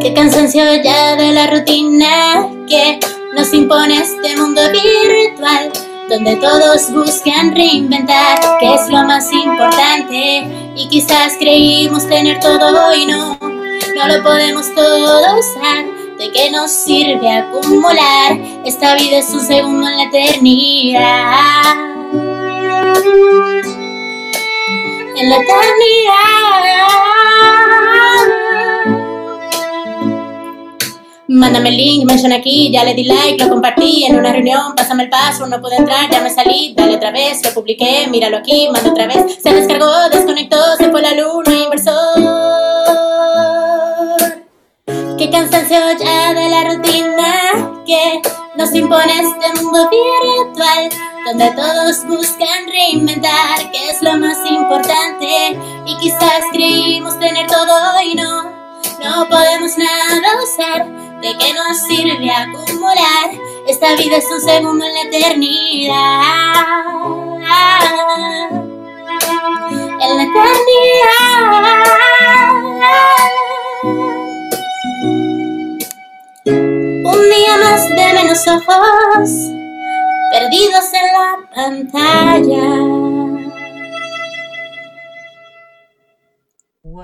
F: Qué cansancio ya de la rutina que nos impone este mundo virtual, donde todos buscan reinventar qué es lo más importante y quizás creímos tener todo y no, no lo podemos todo usar ¿De qué nos sirve acumular? Esta vida es un segundo en la eternidad. En la eternidad. Mándame el link, menciona aquí, ya le di like, lo compartí en una reunión, pásame el paso, no pude entrar, ya me salí, dale otra vez, lo publiqué, míralo aquí, manda otra vez, se descargó, desconectó, se fue la luna, inversor. Qué cansancio ya de la rutina que nos impone este mundo virtual donde todos buscan reinventar qué es lo más importante y quizás creímos tener todo y no, no podemos nada usar. ¿De qué nos sirve acumular? Esta vida es un segundo en la eternidad. En la eternidad. Un día más de menos ojos perdidos en la pantalla.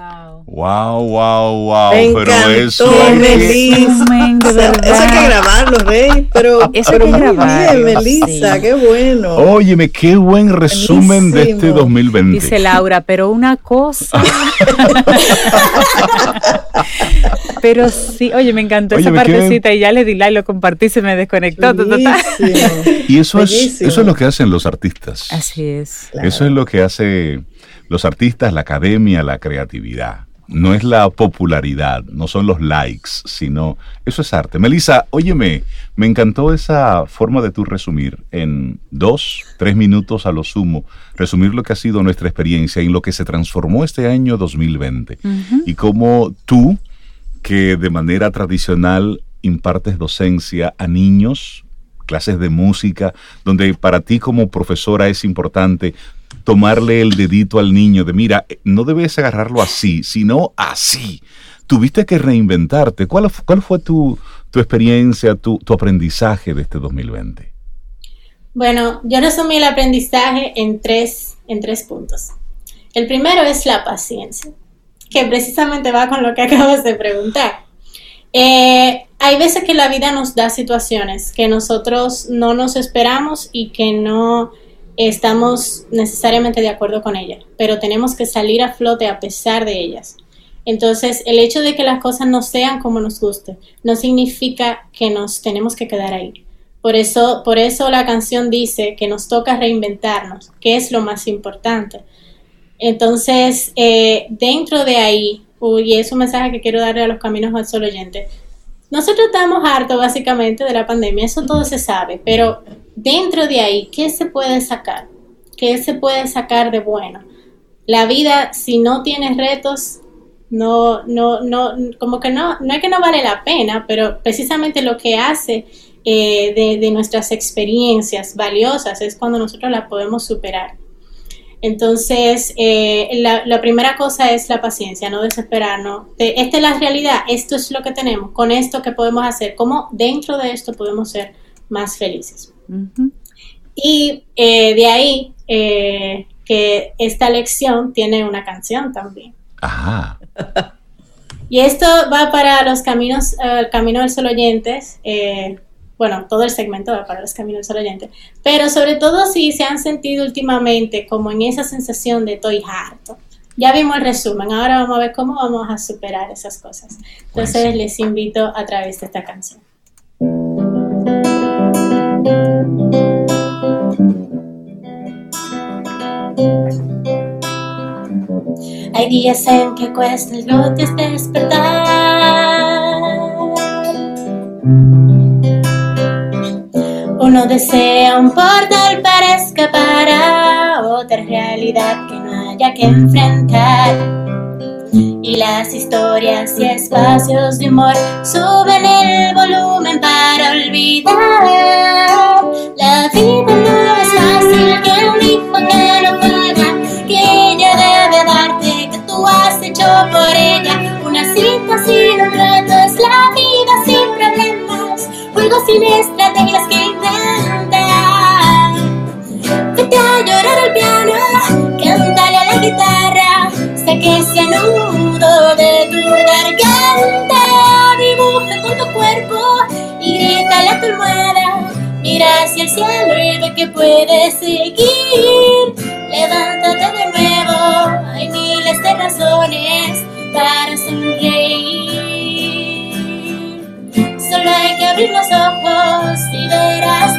A: Wow. Wow, wow, wow.
B: Me pero eso hay Melissa. Eso hay que grabarlo, Rey. Pero, eso pero muy bien, Melissa, qué bueno.
A: Óyeme, qué buen resumen de este 2020.
C: Dice Laura, pero una cosa. pero sí, oye, me encantó esa partecita y ya le di like, lo compartí, se me desconectó.
A: y eso es, eso es lo que hacen los artistas.
C: Así es.
A: Eso es lo que hace los artistas, la academia, la creatividad. No es la popularidad, no son los likes, sino eso es arte. Melissa, óyeme, me encantó esa forma de tú resumir en dos, tres minutos a lo sumo, resumir lo que ha sido nuestra experiencia en lo que se transformó este año 2020 y cómo tú, que de manera tradicional impartes docencia a niños, clases de música, donde para ti como profesora es importante tomarle el dedito al niño de, mira, no debes agarrarlo así, sino así. Tuviste que reinventarte. ¿Cuál, fue tu, experiencia, tu, tu aprendizaje de este 2020?
F: Bueno, yo resumí el aprendizaje en tres, en tres puntos. El primero es la paciencia, que precisamente va con lo que acabas de preguntar. Eh, hay veces que la vida nos da situaciones que nosotros no nos esperamos y que no estamos necesariamente de acuerdo con ella, pero tenemos que salir a flote a pesar de ellas. Entonces, el hecho de que las cosas no sean como nos guste no significa que nos tenemos que quedar ahí. Por eso, por eso la canción dice que nos toca reinventarnos, que es lo más importante. Entonces, eh, dentro de ahí, y es un mensaje que quiero darle a los caminos al solo oyente, nosotros estamos hartos básicamente de la pandemia, eso todo se sabe, pero dentro de ahí, ¿qué se puede sacar? ¿Qué se puede sacar de bueno? La vida, si no tiene retos, no, no, no, como que no, no es que no vale la pena, pero precisamente lo que hace eh, de, nuestras experiencias valiosas es cuando nosotros las podemos superar. Entonces, eh, la, primera cosa es la paciencia, no desesperarnos. esta es la realidad, esto es lo que tenemos, con esto que podemos hacer, cómo dentro de esto podemos ser más felices. Y eh, de ahí eh, que esta lección tiene una canción también.
A: Ajá.
F: Y esto va para los caminos, el camino del solo oyentes. Eh, bueno, todo el segmento va para los caminos del solo oyente. Pero sobre todo si se han sentido últimamente como en esa sensación de estoy harto. Ya vimos el resumen, ahora vamos a ver cómo vamos a superar esas cosas. Entonces les invito a través de esta canción. Hay días en que cuesta el glúteos despertar. Uno desea un portal para escapar a otra realidad que no haya que enfrentar. Y las historias y espacios de humor suben el volumen para olvidar. La vida no es fácil que un hijo que no paga, que ella debe darte, que tú has hecho por ella. Una cita sin un reto es la vida sin problemas, juegos sin estrategias que hacia el que puedes seguir. Levántate de nuevo, hay miles de razones para sonreír. Solo hay que abrir los ojos y verás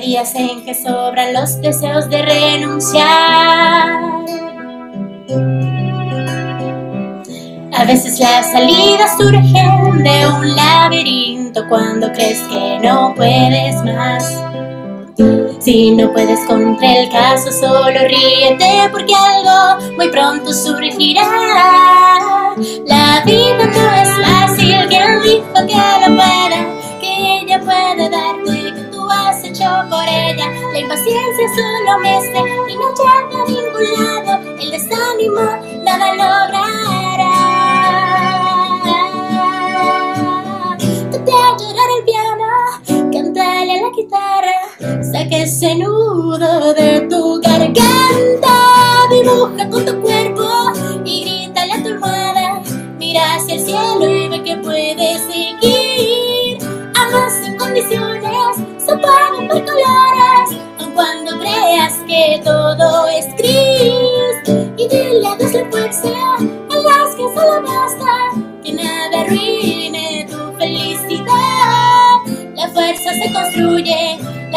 F: Días en que sobran los deseos de renunciar. A veces las salidas surgen de un laberinto cuando crees que no puedes más. Si no puedes contra el caso, solo ríete porque algo muy pronto surgirá. La vida no es fácil, quien dijo que lo pueda, que ella puede darte, impaciencia solo mece y no llega a ningún lado, el desánimo nada logrará. Te a llorar el piano, cántale a la guitarra, saca ese nudo de tu garganta, dibuja con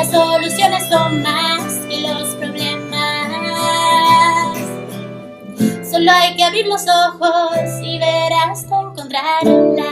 F: las soluciones son más que los problemas. Solo hay que abrir los ojos y verás encontrarla.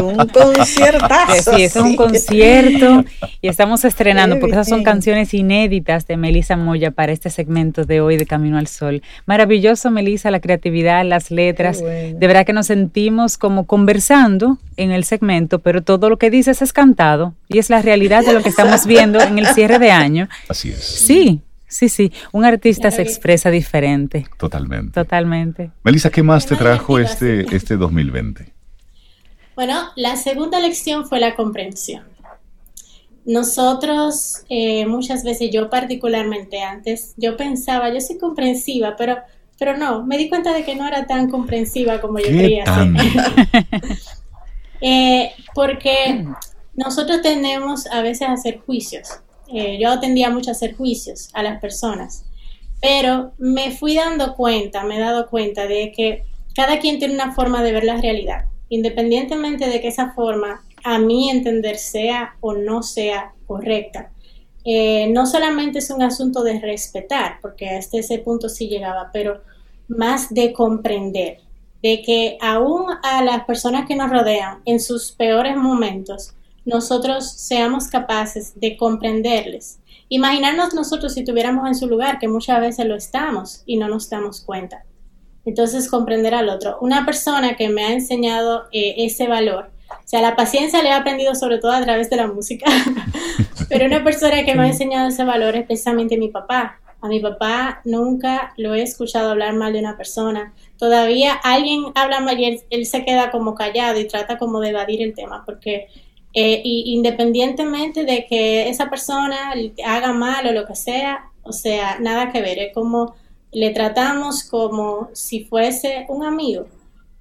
B: Pero un conciertazo.
C: Sí, es un concierto y estamos estrenando, porque esas son canciones inéditas de Melissa Moya para este segmento de hoy de Camino al Sol. Maravilloso, Melissa, la creatividad, las letras. De verdad que nos sentimos como conversando en el segmento, pero todo lo que dices es cantado y es la realidad de lo que estamos viendo en el cierre de año.
A: Así es.
C: Sí, Sí, sí, un artista se expresa diferente.
A: Totalmente.
C: Totalmente.
A: Melissa, ¿qué más te trajo este, este 2020?
F: Bueno, la segunda lección fue la comprensión. Nosotros, eh, muchas veces, yo particularmente antes, yo pensaba, yo soy comprensiva, pero, pero no, me di cuenta de que no era tan comprensiva como yo quería ser. Eh, porque nosotros tenemos a veces a hacer juicios. Eh, yo tendía mucho a hacer juicios a las personas, pero me fui dando cuenta, me he dado cuenta de que cada quien tiene una forma de ver la realidad independientemente de que esa forma a mi entender sea o no sea correcta. Eh, no solamente es un asunto de respetar, porque hasta ese punto sí llegaba, pero más de comprender, de que aún a las personas que nos rodean en sus peores momentos, nosotros seamos capaces de comprenderles. Imaginarnos nosotros si tuviéramos en su lugar, que muchas veces lo estamos y no nos damos cuenta entonces comprender al otro. Una persona que me ha enseñado eh, ese valor, o sea, la paciencia le he aprendido sobre todo a través de la música, pero una persona que me ha enseñado ese valor es precisamente mi papá. A mi papá nunca lo he escuchado hablar mal de una persona. Todavía alguien habla mal y él, se queda como callado y trata como de evadir el tema, porque eh, independientemente de que esa persona haga mal o lo que sea, o sea, nada que ver, es como le tratamos como si fuese un amigo.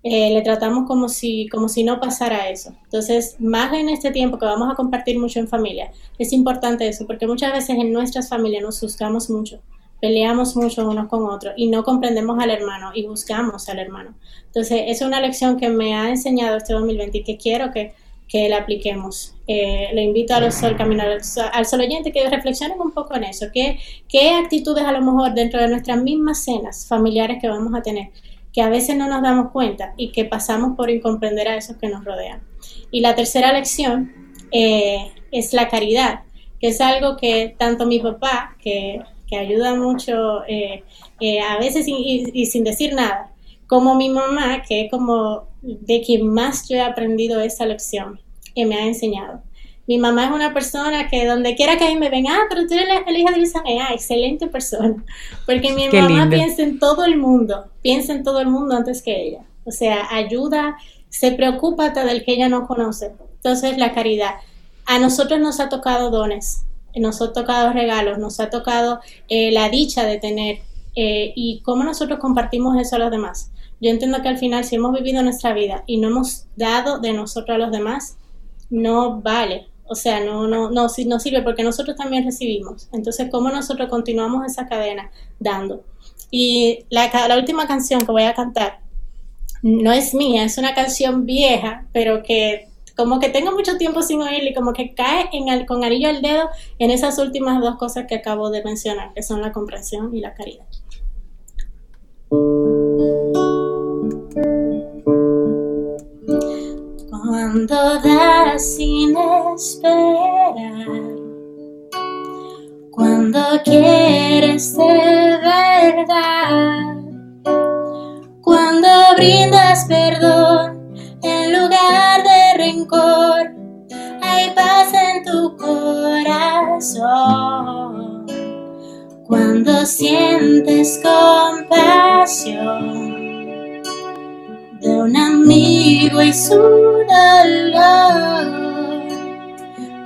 F: Eh, le tratamos como si, como si no pasara eso. Entonces, más en este tiempo que vamos a compartir mucho en familia, es importante eso, porque muchas veces en nuestras familias nos buscamos mucho, peleamos mucho unos con otros y no comprendemos al hermano y buscamos al hermano. Entonces, es una lección que me ha enseñado este 2020 y que quiero que que la apliquemos. Eh, le invito a los al, sol oyente que reflexionen un poco en eso. ¿Qué, ¿Qué actitudes a lo mejor dentro de nuestras mismas cenas familiares que vamos a tener, que a veces no nos damos cuenta y que pasamos por incomprender a esos que nos rodean? Y la tercera lección eh, es la caridad, que es algo que tanto mi papá, que, que ayuda mucho eh, a veces y sin decir nada, como mi mamá, que es como de quien más yo he aprendido esa lección que me ha enseñado. Mi mamá es una persona que donde quiera que me ven, ah, pero tú eres la, hija de Luisa ah, excelente persona. Porque mi mamá piensa en todo el mundo, piensa en todo el mundo antes que ella. O sea, ayuda, se preocupa hasta del que ella no conoce. Entonces, la caridad. A nosotros nos ha tocado dones. nos ha tocado regalos, nos ha tocado eh, la dicha de tener eh, y cómo nosotros compartimos eso a los demás. Yo entiendo que al final si hemos vivido nuestra vida y no hemos dado de nosotros a los demás, no vale. O sea, no, no, no, no sirve porque nosotros también recibimos. Entonces, ¿cómo nosotros continuamos esa cadena dando? Y la, la última canción que voy a cantar no es mía, es una canción vieja, pero que como que tengo mucho tiempo sin oírla y como que cae en el, con anillo al dedo en esas últimas dos cosas que acabo de mencionar, que son la comprensión y la caridad. Cuando das sin esperar, cuando quieres de verdad, cuando brindas perdón en lugar de rencor, hay paz en tu corazón. Cuando sientes compasión un amigo y su dolor.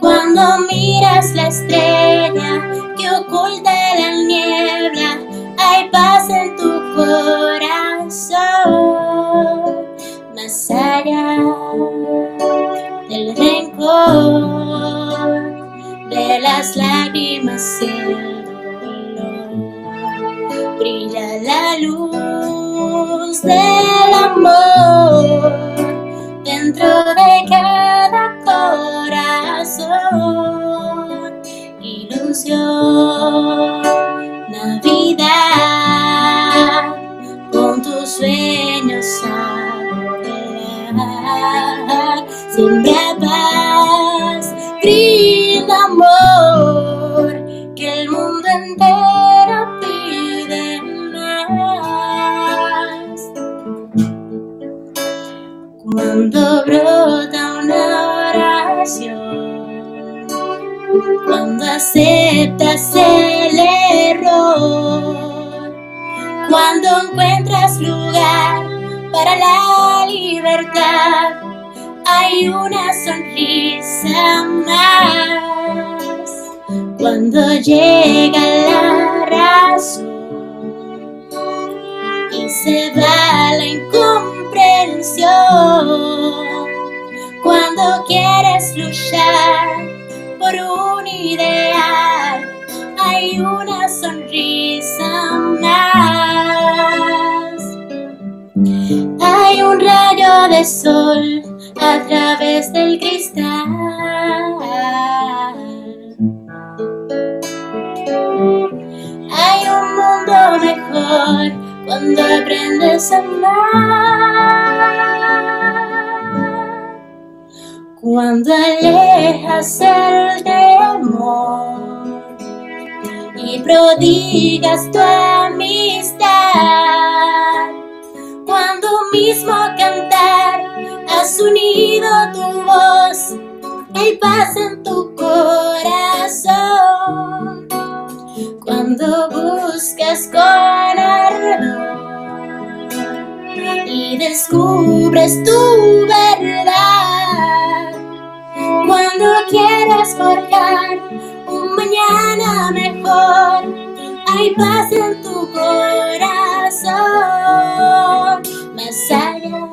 F: Cuando miras la estrella que oculta la niebla, hay paz en tu corazón. Más allá del rencor, de las lágrimas y el dolor, brilla la luz del amor dentro de cada corazón. Ilusión, Navidad, Cuando brota una oración, cuando aceptas el error, cuando encuentras lugar para la libertad, hay una sonrisa más. Cuando llega la razón y se va la incomprensión, cuando quieres luchar por un ideal, hay una sonrisa más. Hay un rayo de sol a través del cristal. Hay un mundo mejor cuando aprendes a amar. Cuando alejas el temor y prodigas tu amistad. Cuando mismo cantar has unido tu voz, hay paz en tu corazón. Cuando buscas con ardor y descubres tu verdad. Cuando quieres forjar un mañana mejor, hay paz en tu corazón. Más allá.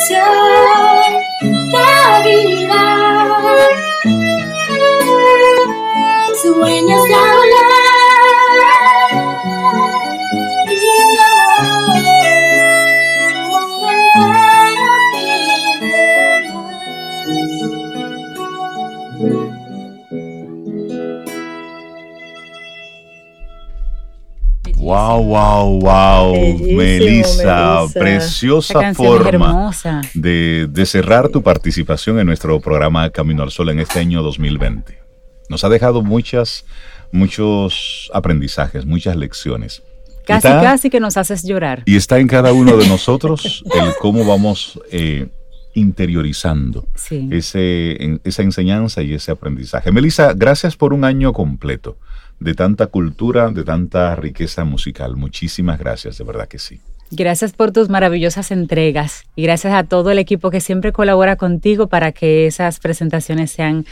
F: Ilusión, Navidad, sueños de volar
A: Wow, wow, wow.
B: Bellísimo,
A: Melissa,
B: Melissa.
A: preciosa forma de, de cerrar tu participación en nuestro programa Camino al Sol en este año 2020. Nos ha dejado muchas, muchos aprendizajes, muchas lecciones.
C: Casi, casi que nos haces llorar.
A: Y está en cada uno de nosotros el cómo vamos eh, interiorizando ese, esa enseñanza y ese aprendizaje. Melissa, gracias por un año completo de tanta cultura, de tanta riqueza musical. Muchísimas gracias, de verdad que sí.
C: Gracias por tus maravillosas entregas y gracias a todo el equipo que siempre colabora contigo para que esas presentaciones sean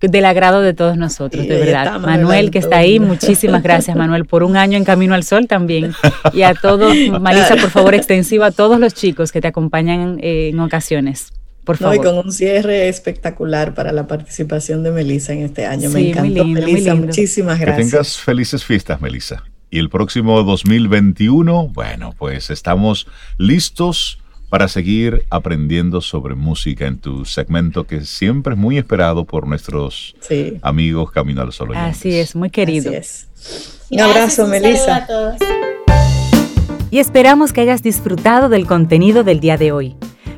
C: del agrado de todos nosotros, de verdad. Manuel, que está ahí, muchísimas gracias, Manuel, por un año en Camino al Sol también. Y a todos, Marisa, por favor, extensivo a todos los chicos que te acompañan eh, en ocasiones. Por favor.
B: y con un cierre espectacular para la participación de Melissa en este año. Me encantó, Melissa. Muchísimas gracias.
A: Que tengas felices fiestas, Melissa. Y el próximo 2021, bueno, pues estamos listos para seguir aprendiendo sobre música en tu segmento que siempre es muy esperado por nuestros amigos Camino al Sol.
C: Así es, muy querido.
B: Un abrazo, Melissa.
C: Y esperamos que hayas disfrutado del contenido del día de hoy.